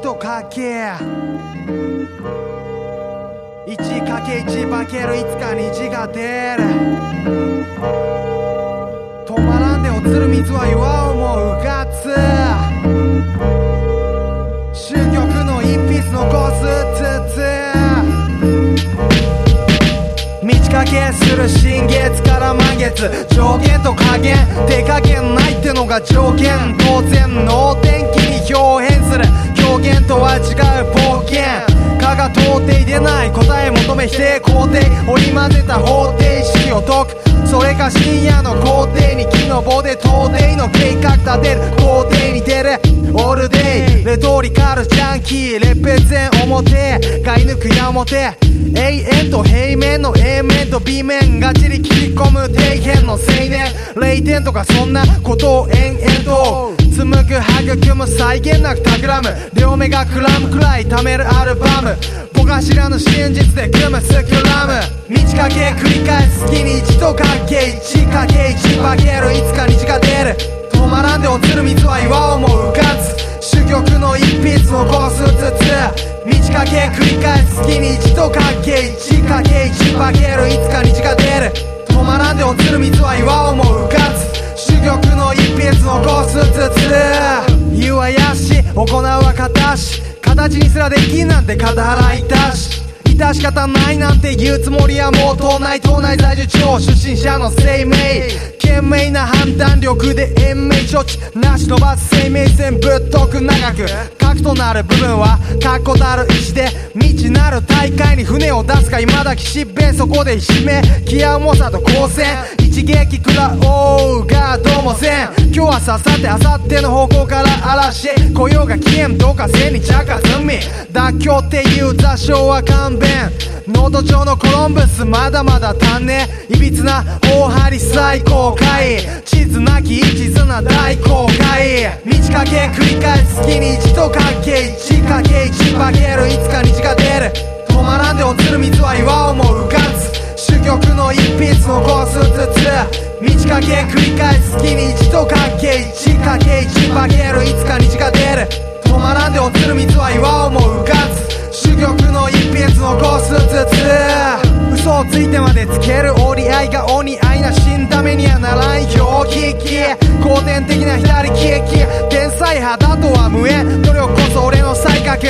1とかけ 1×1 化けるいつか虹が出る。止まらんで落ちる水は岩をもうがつ。終局の一筆残すつつ。満ち欠けする新月から満月。上限と下限。手加減ないってのが条件。当然能天気に表現肯定でない答え求め否定肯定。織り交ぜた方程式を解く。それか深夜の校庭に木の棒で東帝の計画立てる校庭に出るオールデイレトリカルジャンキーレペゼン表飼い抜く矢面永遠と平面の A 面と B 面がちり切り込む底辺の青年。0点とかそんなことを延々と。紡ぐ育む際限なく企む。両目がクラムくらい貯めるアルバム。僕が知らぬ真実で組むスキュラム。満ち欠け繰り返す月に一度とかけ 1×1 化けるいつか虹が出る止まらんで落ちる水は岩をも浮かず珠玉の一筆残すつつ満ち欠け繰り返す月に一とかけ 1×1 化けるいつか虹が出る止まらんで落ちる水は岩をも浮かず珠玉の一筆残すつつ言うはやし行うは形形にすらできんなんて肩払いたし致し方ないなんて言うつもりはもう党内党内在住地方出身者の生命。懸命な判断力で延命処置なし飛ばす生命線ぶっとく長く核となる部分は確固たる意志で未知なる大会に船を出すか？今だきしっべそこで締め気合う猛者と交戦一撃食らおうがどうもせん今日はささてあさっての方向から嵐来ようが消えんどうかせに着かずみ妥協っていう座礁は勘弁ノート上のコロンブスまだまだ足んねいびつな大張り最高回地図なき一途な大公開。満ち欠け繰り返す月に一とかけ 1×1 化ける。いつか虹が出る。止まらんで落ちる水は岩をも浮かず珠玉の一筆残すつつ満ち欠け繰り返す月に一とかけ 1×1 化ける。いつか虹が出る。止まらんで落ちる水は岩をも浮かず珠玉の一筆残すつつ。嘘をついてまでつける。にはならん表記後天的な左利き。天才派だとは無縁。努力こそ俺の才覚。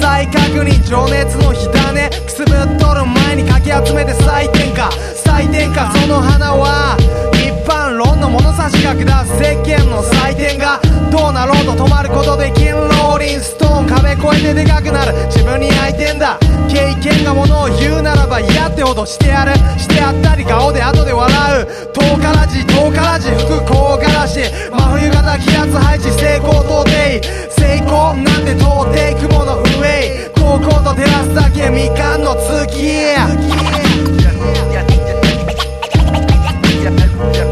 再確認情熱の火種。くすぶっとる前にかき集めて採点か。採点か。その花は一般論の物差しが下す世間の採点が。どうなろうと止まることできんローリンストーン壁越えてでかくなる。自分に相手んだ。経験がものを言うならば嫌ってほどしてやる。してやったり顔で後で笑う。遠からじ遠からじ。吹く唐辛子真冬型気圧配置。成功到底。成功なんて到底雲の上。高校と照らすだけ。みかんの月。心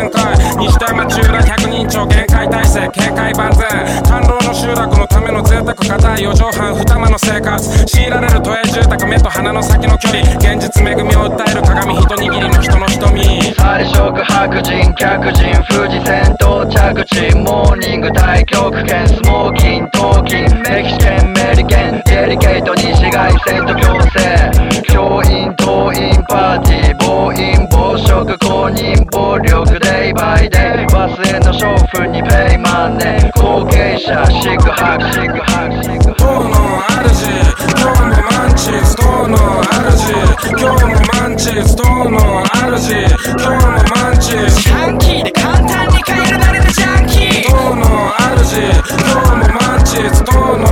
全開西田山中ら100人超限界体制警戒万全官労の集落のための贅沢硬い四畳半二間の生活。強いられる都営住宅目と鼻の先の距離。現実恵みを訴える鏡一握りの人の瞳。最色白人客人富士線到着地モーニング太極拳スモーキン闘金メキシケンメリケンデリケート西外線と強制教員党員パーティー暴飲暴食公認暴力デイバイでバスへの勝負にペイマンネ後継者シグハグシグハグシグ塔の主今日もマンチス塔の主今日もマンチス塔の主今日もマンチスジャンキーで簡単に変えられるジャンキー塔の主今日もマンチス塔の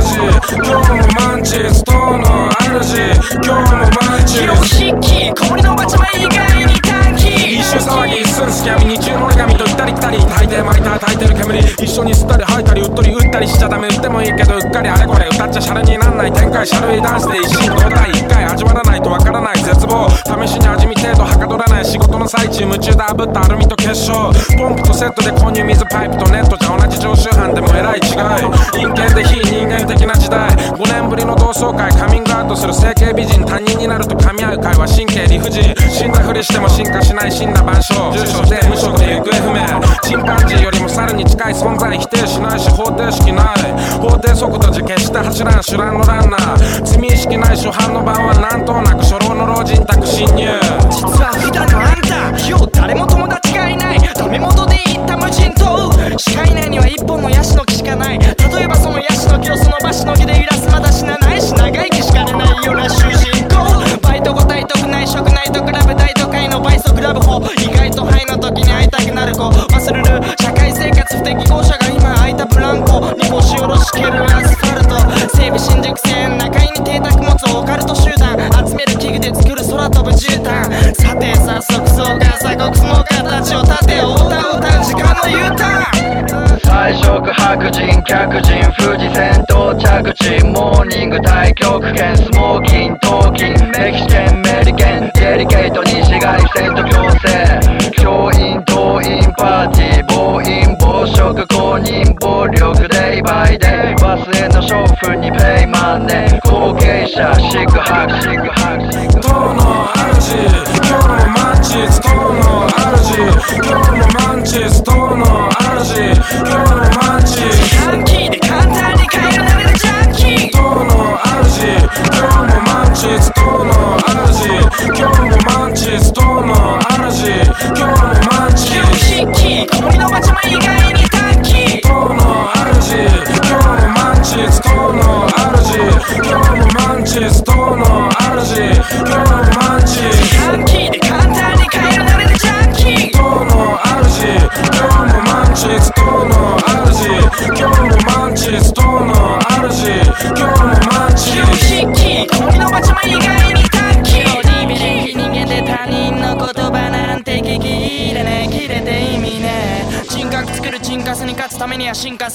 主今日もマンチス塔の主今日もマンチ広ス筆記小森のおばちゃま以外に短期一周騒ぎするすき闇日中の女神と行ったり来たり炊いて巻いた炊いてる煙一緒に吸ったり吐いたりうっとり打ったりしちゃダメ打ってもいいけどうっかりあれこれ歌っちゃシャレになんない。展開シャルイダンスで一心同体。仕事の最中夢中で炙ったアルミと結晶。ポンプとセットで購入水パイプとネットじゃ同じ常習犯でもえらい違い。陰険で非人間的な時代。5年ぶりの同窓会。カミングアウトする整形美人他人になると噛み合う会は神経理不尽。死んだふりしても進化しない死んだ万象住所で無職で行方不明。チンパンジーよりも猿に近い存在否定しないし方程式ない。法定速度じゃ決して走らん手段のランナー。罪意識ない初版の版はなんとなく初老の老人宅侵入。実は普段のあんた今日誰も友達がいない。ダメ元で言った無人島。視界内には一本のヤシの木しかない。例えばそのヤシの木をその色白人客人富士線到着地モーニング太極拳スモーキン闘金メキシケンメリケンデリケート西外線と強制教員党員パーティー暴飲暴食公認暴力デイバイデイバスへの勝負にペイマンネ後継者シグハグシグハグシグ塔の主今日もマンチス塔の主今日もマンチス塔の主今日もマンチスジャンキー今日もマンチス塔の主今日も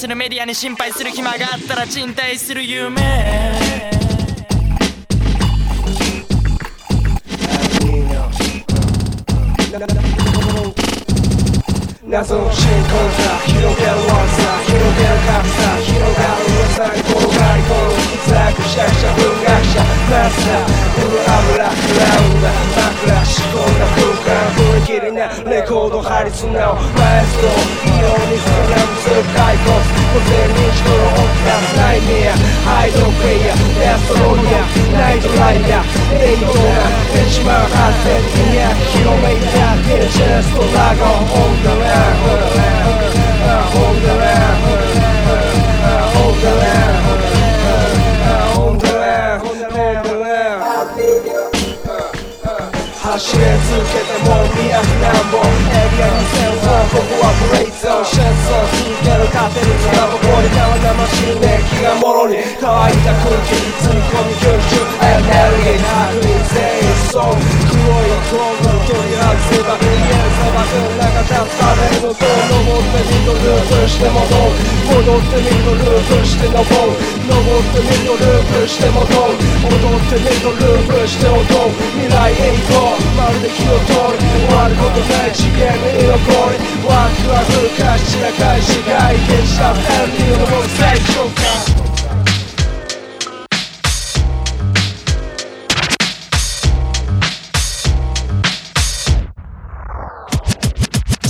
するメディアに心配する暇があったら賃貸する夢。謎の新婚座広げるワンサ広げる格差広がる噂に転がり込むザクシャクシャ文学者マスターブル油クラウンだ枕仕込んだ空間踏切な。レコード張り綱をマエストロ異様に膨らむ通骸骨午前2時頃起きたナイメア。ハイドクエイヤデストロイヤナイトライダー。レイドな1万8200キロメーターデジェストラゴン。オンダラン。Hold the line, hold the line, hold the line, 走り続けても200何本エリア2000本ここはブレイゾーンシェンソン続ける勝手に使うここに川生汁熱気がもろに乾いた空気吸い込み吸収エネルギー白人全員そう黒いゴーグル取り外せば見える砂漠の中立つパネルの塔登ってみるループして戻る戻ってみるループして登る登ってみるループして戻る踊ってみるループして踊る未来へ行こうまるで火の通り終わることない次元に居残りワクワクかし散らかい市街現したエンディングの最長か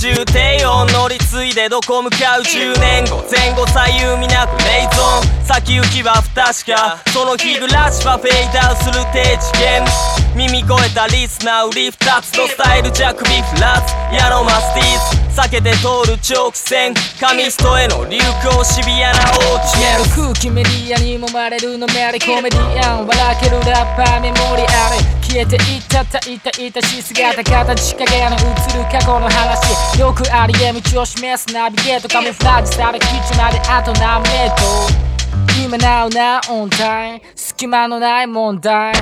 重低音乗り継いでどこ向かう10年後。前後左右見なくレイゾン。先行きは不確か。その日暮らしはフェイダウする低知見耳越えたリスナー売り二つのスタイルジャックビフラッツ。ヤロマスティーズ避けて通る直線紙ストへの流行シビアなオーチ消える空気メディアにもまれるのメリコメディアン笑けるラッパーメモリあれ消えていったたいたいたし姿形影の映る過去の話よくありえ道を示すナビゲートカモフラージュされ基地まであと何メートル今なおなオンタイム。隙間のない問題。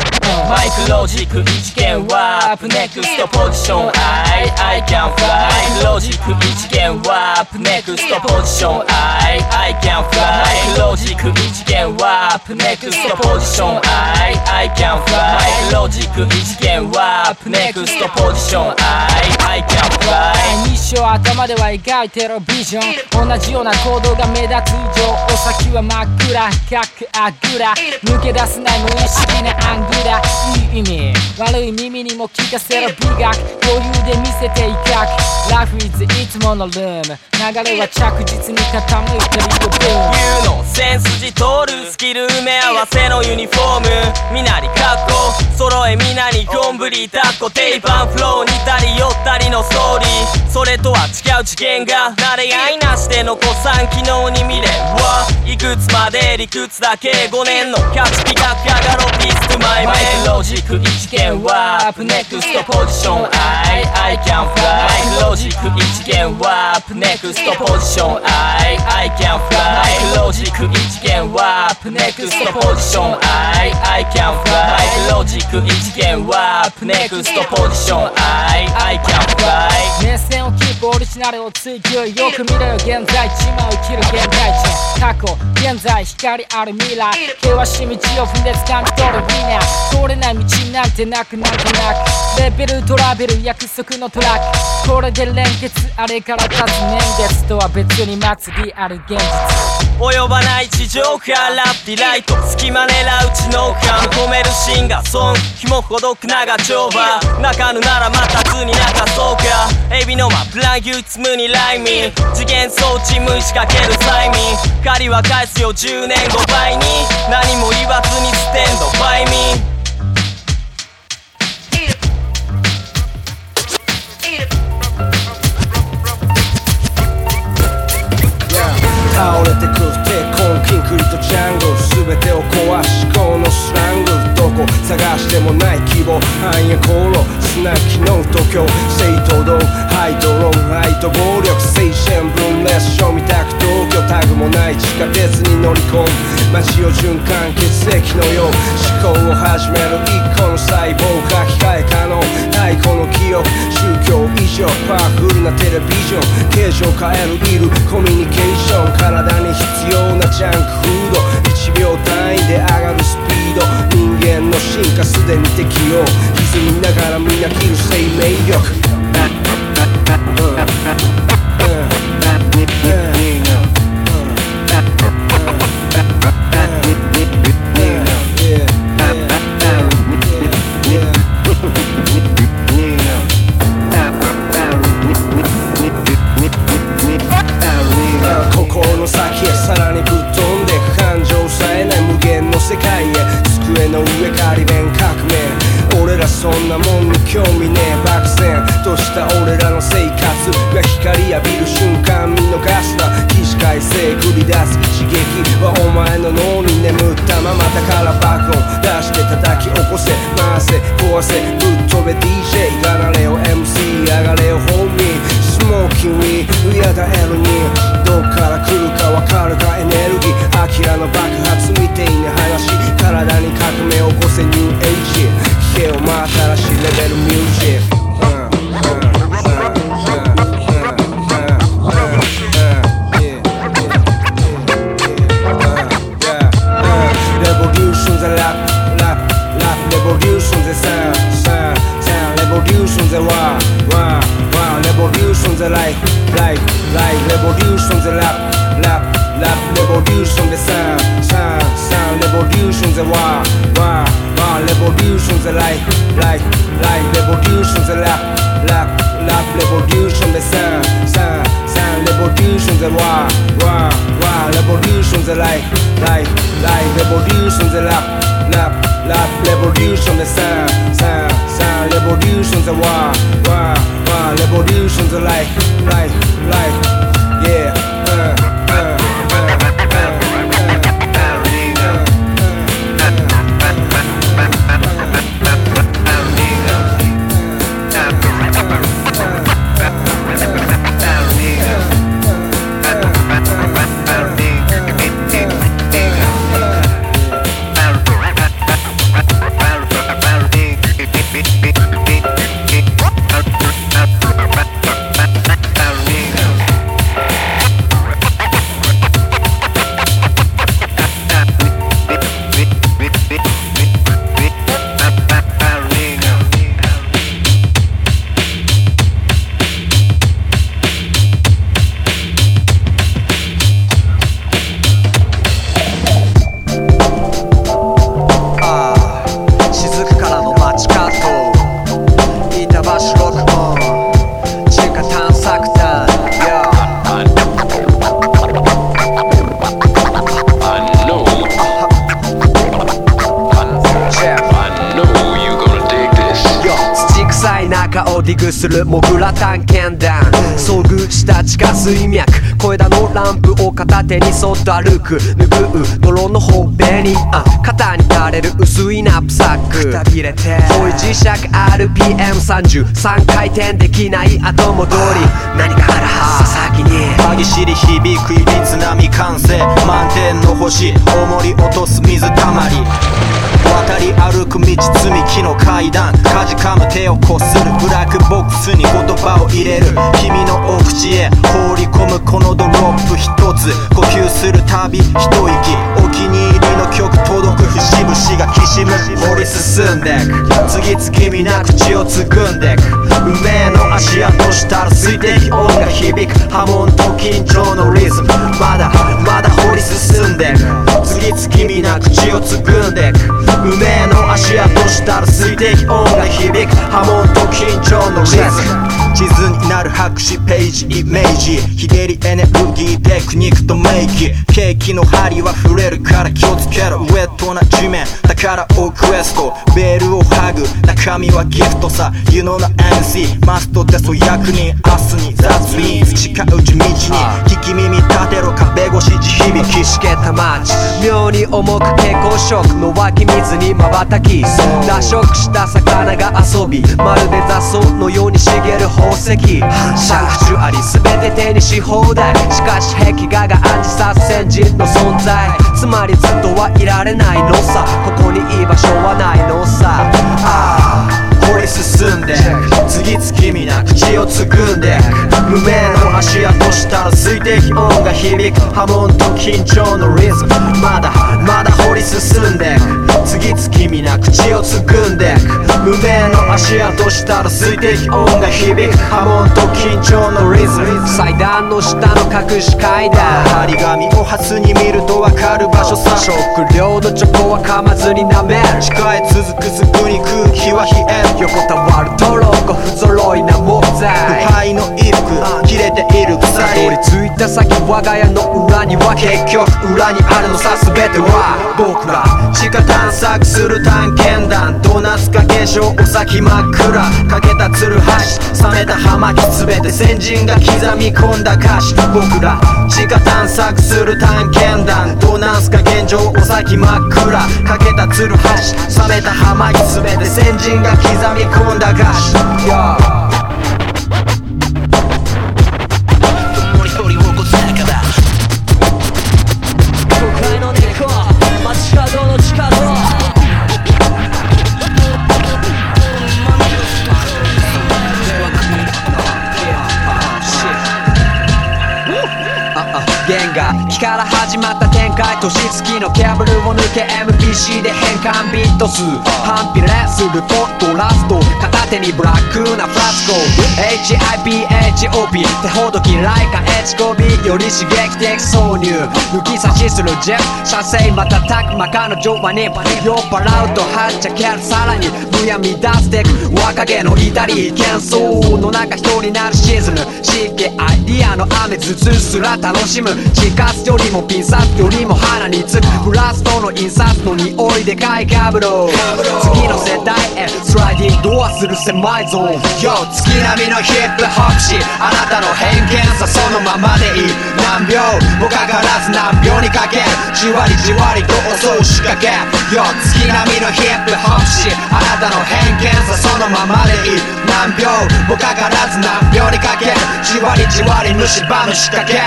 マイクロジック一元ワープネクストポジション。I I can fly マイクロジック一元ワープネクストポジション。I I can fly マイクロジック一元ワープネクストポジション。I I can fly マイクロジック一元ワープネクストポジション。I I can fly. 日照頭では描いてるビジョン。同じような行動が目立つ以上お先は真っ暗かくあぐら。抜け出せない無意識なアングラ。いい意味。悪い耳にも聞かせる美学。余裕で見せていかく。Life is いつものルーム流れは着実に傾いてるよ。Boom 言うのセンス字通るスキル埋め合わせのユニフォーム。みなり格好揃えみなにコンブリタッコテイパンフロー似たり寄ったりのストーリー。それとは違う次元が。慣れ合いなしで残さん昨日に未練はいくつまで理屈だけ5年のキャッチピカキャガロピストマイマイク一元ワープネクストポジション。I I can fly. ロジック一元ワープネクストポジション。I I can fly. ロジック一元ワープネクストポジション。I I can fly. ロジック一元ワープネクストポジション。I I can fly. 目線をキープオリジナルを追求よく見ろよ現在地今を生きる現代地。過去現在光ある未来。険しい道を踏んで掴み取るウィナー通れない道なんてなくなんとなくレベルトラベル約束のトラック。これで連結あれから経つ年月とは別に祭りある現実及ばない地上からピライト。隙間狙う知能感込めるシンガーソン紐ほどく長丁場泣かぬならまた図に泣かそうか。エビの間プラン唯一無にライミン。次元装置無意仕掛ける催眠。借りは返すよ10年後倍に何も言わずにステンドバイミン。倒れてく鉄コンキンクリとジャングル。全てを壊しこのスラングどこ探してもない希望暗夜航路。砂木の東京聖東ドンハイドロン愛と暴力青春分裂症みたく東京タグもない地下鉄に乗り込む街を循環血液のよう思考を始める一個の細胞書き換え可能太古の記憶宗教以上パワフルなテレビジョン形状変えるいるコミュニケーション体に必要なジャンクフード1秒単位で上がるスピード人間の進化すでに適応歪みながらみなきる生命力 Bye. 水脈。小枝のランプを片手にそっと歩く。拭う泥のほっぺに。あ肩に垂れる薄いナップサック。くたびれて。遠い磁石 RPM33 回転できない後戻り。何があるはず先に。歯ぎしり響くいびつな未完成満点の星重り落とす水たまり渡り歩く道積み木の階段かじかむ手をこするブラックボックスに言葉を入れる君のお口へ放り込むこのドロップ一つ呼吸するたび一息お気に入りの曲届く節々がきしむ掘り進んでく次々皆口をつぐんでく運命の足跡したら水滴音が響く波紋と緊張のリズムまだまだ掘り進んでく次々皆口をつぐんでく運命の足跡したら水滴音が響く波紋と緊張のリズム。地図になる白紙ページイメージ。ひねりエネルギーテクニックとメイキケーキの針は触れるから気をつけろウェットな地面だからオクエストベールを剥ぐ中身はギフトさ You know the MC マストでそう役人明日に雑に培う地道に聞き耳立てろ壁越し地響きしけた街妙に重く蛍光色の湧水に瞬き脱色した魚が遊びまるで雑草のように茂る宝石。シャクチュアリ全て手にし放題。しかし壁画が暗示さ先人の存在。つまりずっとはいられないのさ。ここに居場所はないのさ。ああ。掘り進んで次々皆口をつぐんで無名の足跡したら水滴音が響く。波紋と緊張のリズム。まだまだ掘り進んで次々皆口をつぐんで無名の足跡したら水滴音が響く。波紋と緊張のリズム。祭壇の下の隠し階段。張り紙を初に見るとわかる場所さ。食料のチョコは噛まずに舐める。控え続くすぐに空気は冷える。横たわるトロコ不揃いな木材。腐敗の衣服。切れているたどり鎖着いた先我が家の裏には結局裏にあるのさ全ては。僕ら地下探索する探検団ドーナツか現象お先真っ暗。かけたツルハシ冷めた葉巻全て。先人が刻み込んだ歌詞。僕ら地下探索する探検団。ドーナツか現状お先真っ暗。かけたツルハシ冷めた葉巻全て。先人が刻み込んだ歌詞。Yo から始まった展開年月のケーブルを抜け PC で変換ビット数。反比例するコントラスト。片手にブラックなフラスコ。HIPHOP 手ほどきライカ HCOB より刺激的挿入。抜き差しするジェッ射精またたくま彼女はね酔っ払うとはっちゃけるさらにむやみ出してく。若気の至り喧騒の中一人なるシーズム湿気アイディアの雨。頭痛すら楽しむ。地下よりもピン札よりも鼻につく。ブラストの印刷の匂いでかいカブロ次の世代へスライディングドアする狭いゾーン。Yo 月並みのヒップホップしあなたの偏見さそのままでいい。何秒？もかからず何秒にかけ？じわりじわりと襲う仕掛け。Yo 月並みのヒップホップしあなたの偏見さそのままでいい。何秒？もかからず何秒にかけ？じわりじわり虫歯の仕掛け。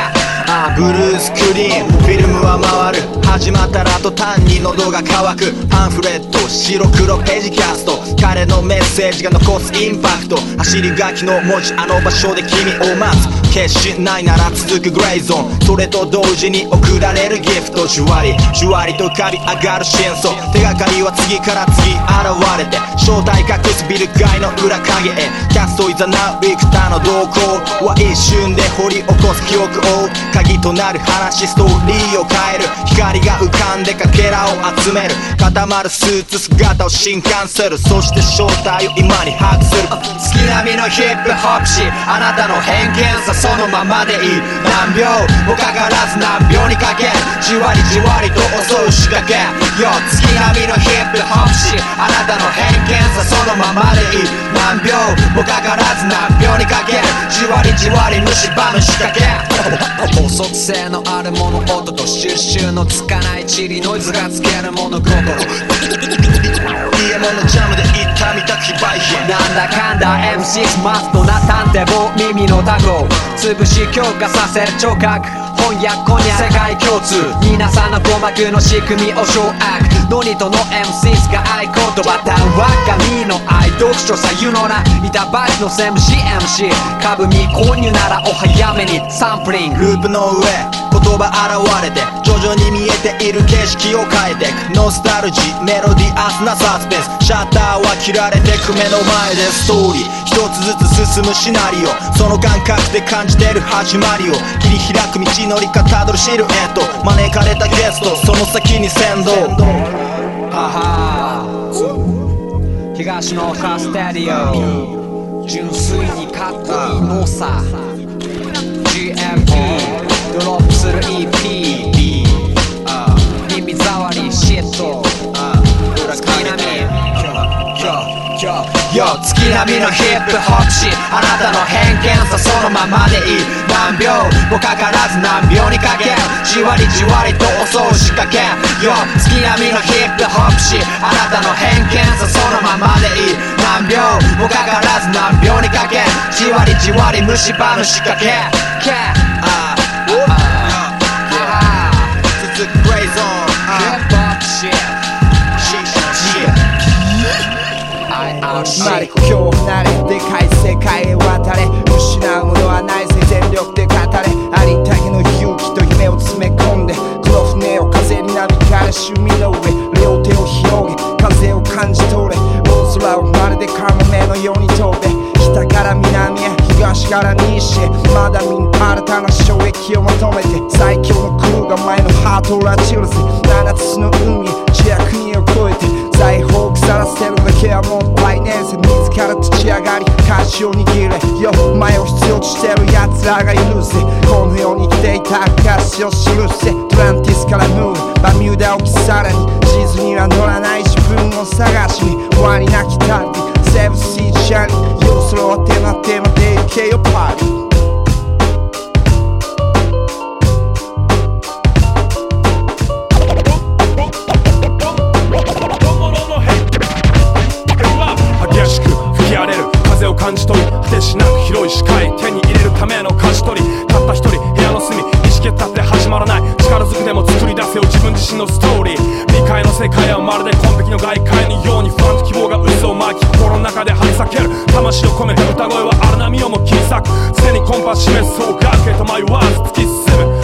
あブルースクリーン。フィルムは回る。始まったらと単に喉が渇く。パンフレット白黒ページキャスト。彼のメッセージが残すインパクト。走り書きの文字あの場所で君を待つ。決心ないなら続くグレーゾーン。それと同時に送られるギフト。じゅわりじゅわりと浮かび上がる真相手がかりは次から次現れて。正体隠すビル街の裏影へ。キャストいざなうビクターの動向は一瞬で掘り起こす記憶を。鍵となる話ストーリーを変える光が浮かんでかけらを集める固まるスーツ姿を震撼するそして正体を今に把握する月並みのヒップホップしあなたの偏見さそのままでいい何秒もかからず何秒にかけじわりじわりと襲う仕掛け Yo 月並みのヒップホップしあなたの偏見さそのままでいい何秒もかからず何秒じわりじわり虫歯の仕掛け。法則性のある物音と収集のつかないチリノイズがつける物心。家物ジャムで行ったみた非売品なんだかんだ M6 マストな探偵棒耳のタコ潰し強化させる聴覚。翻訳こにゃ世界共通。皆さんの鼓膜の仕組みを掌握。ノニとの M6 が合言葉単は神の愛読書さゆのな。板橋のセム CMC 株見購入ならお早めにサンプリング。ループの上。言葉現れて徐々に見えている景色を変えてくノスタルジーメロディアスなサスペンスシャッターは切られてく目の前でストーリー一つずつ進むシナリオその感覚で感じてる始まりを切り開く道のりかたどるシルエット招かれたゲストその先に先導はは東のカステリオ。純粋にかっこいいのさ GMP ドロップする EP 月並みのヒップホップしあなたの偏見さそのままでいい。何秒もかからず何秒にかけじわりじわりと襲う仕掛け。Yo 月並みのヒップホップしあなたの偏見さそのままでいい。何秒もかからず何秒にかけじわりじわり虫歯の仕掛け。Cat 生まれ故郷を離れでかい世界へ渡れ。失うものはないぜ全力で語れありったけの勇気と夢を詰め込んでこの船を風になびかれる海の上両手を広げ風を感じ取れ大空をまるでカモメのように飛べ北から南へ東から西へまだ見ぬ新たな衝撃を求めて最強のクルーが前のハートを拉致るぜ七つの海地や国を越えて財宝腐らせるだけはもったいねえぜ自ら立ち上がり舵を握れよ前を必要としてる奴らがいるぜこの世に来ていた証を記せトランティスからムーンバミューダ沖さらに地図には乗らない自分を探しに終わりなき旅セブシージャーニー要素を手な手まで行けよパーティー感じ取り果てしなく広い視界手に入れるための舵取りたった一人部屋の隅意識立って始まらない。力ずくでも作り出せよ自分自身のストーリー未開の世界はまるで完璧の外界のように不安と希望が渦を巻き心の中で張り裂ける魂を込め歌声は荒波をも切り裂く常にコンパス示そうかけと迷わず突き進む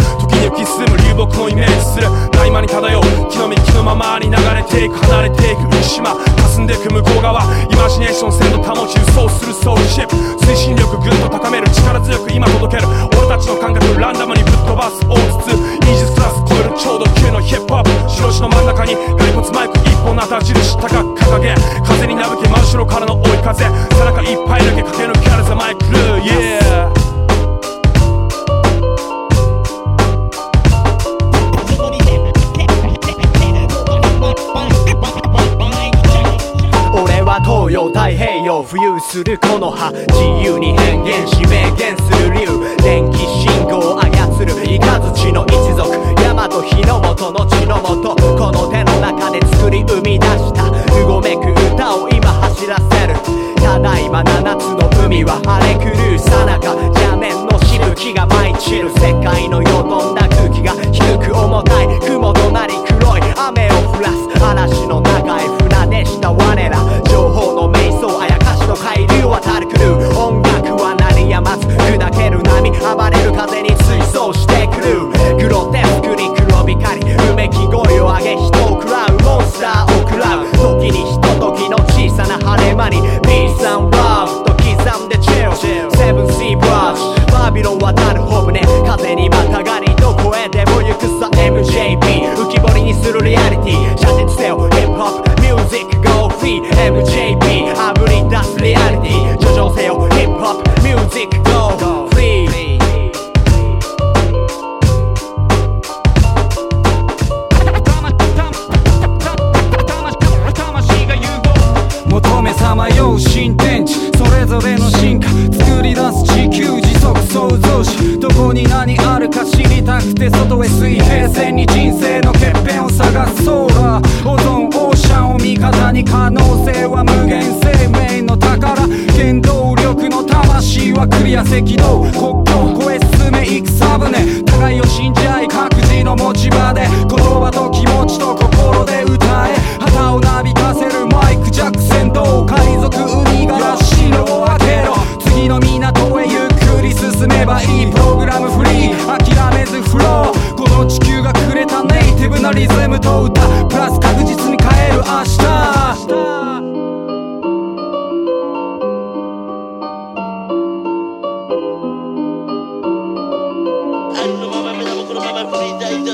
き進む流木をイメージする。合間に漂う木の幹のままに流れていく。離れていく浮島霞んでいく向こう側。イマジネーション鮮度保ち輸送する。ソウルシップ推進力ぐんと高める。力強く今届ける。俺たちの感覚ランダムにぶっ飛ばす。大筒イージスクラス超えるちょうど級のヒップホップ白地の真ん中に骸骨マイク一本の旗印高く掲げ風になぶけ真後ろからの追い風。背中いっぱいだけ駆け抜けるぜマイクルー。Yeah 洋太平洋浮遊するこの葉。自由に変幻し明言する竜。電気信号を操る雷の一族。大和日の元の血の元。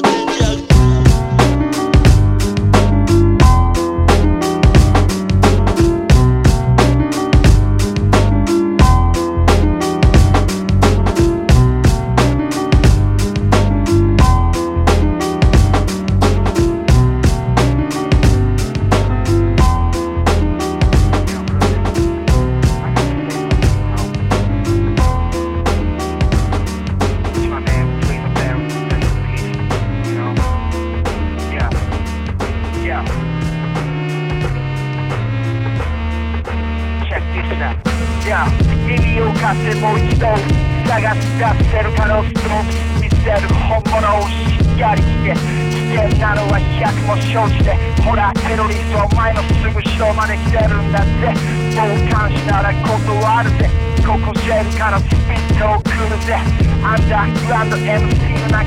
耳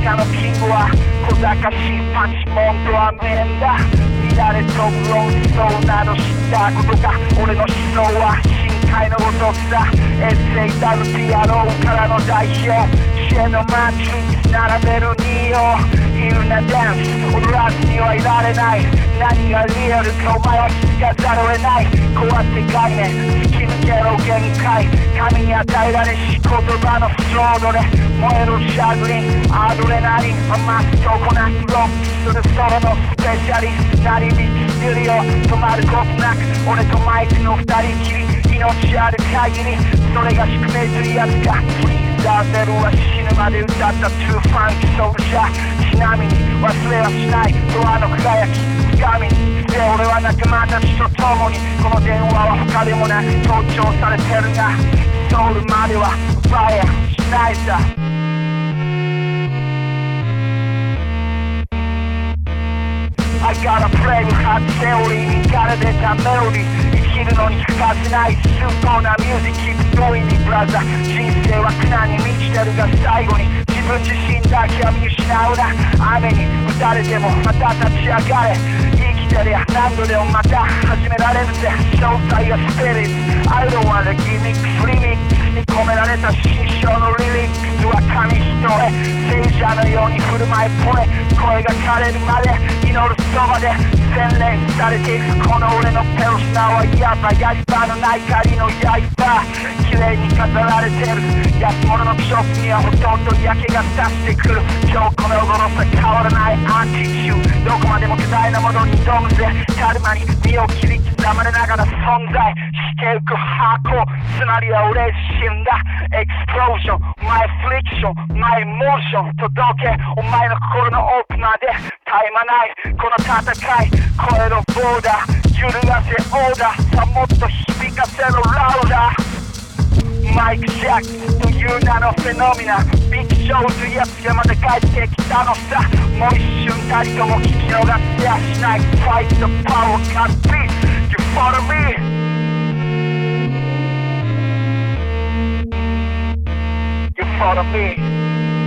中のキングは小賢しいパチモンとはめんだ乱れ飛ぶ論争など知ったことか俺の思想は。深海のごとくさ SAWPRO からの代表知恵のマッチ並べるニオいるなダンス踊らずにはいられない何がリアルかお前は気づかざるを得ないこうやって概念突き抜けろ限界神に与えられし言葉のスロードで燃えるシャグリンアドレナリン余すとこなくロックするソロのスペシャリストなり道するよ止まることなく俺とマイクの二人きり命ある限りそれが宿命というやつかフリーザーゼルは死ぬまで歌った。トゥーファンキーソウルじゃちなみに忘れはしない。ドアの輝き。掴みに。で俺は仲間たちと共に。この電話は他でもなく盗聴されてるがソウルまでは。奪えやしないさ。I gotta play with hot theory 身から出たメロディ生きるのに欠かせない崇高なミュージック Keep going me brother 人生は苦難に満ちてるが最後に自分自身だけは見失うな。雨に打たれてもまた立ち上がれ。生きてりゃ何度でもまた始められるぜ。詳細はスピリッツ。I don't wanna gimmick フリミックスに込められた新章のリリックスは紙一重聖者のように振る舞いポレ声が枯れるまで祈るそばで。洗練されていくこの俺のペルソナはやばやり場のない狩りの刃綺麗に飾られてる安物のショップにはほとんど焼けが出してくる今日この頃さ変わらないアンティチューどこまでも巨大なものに挑むぜカルマに身を切り刻まれながら存在していく箱つまりは俺自身だ explosion my friction my emotion 届けお前の心の奥まで絶え間ないこの戦い超えろボーダー揺るがせオーダーさもっと響かせろ louder マイク・ジャックという名の phenomena big show というやつがまた帰ってきたのさもう一瞬たりとも聞き逃せやしない Fight the power can't be You follow me You follow me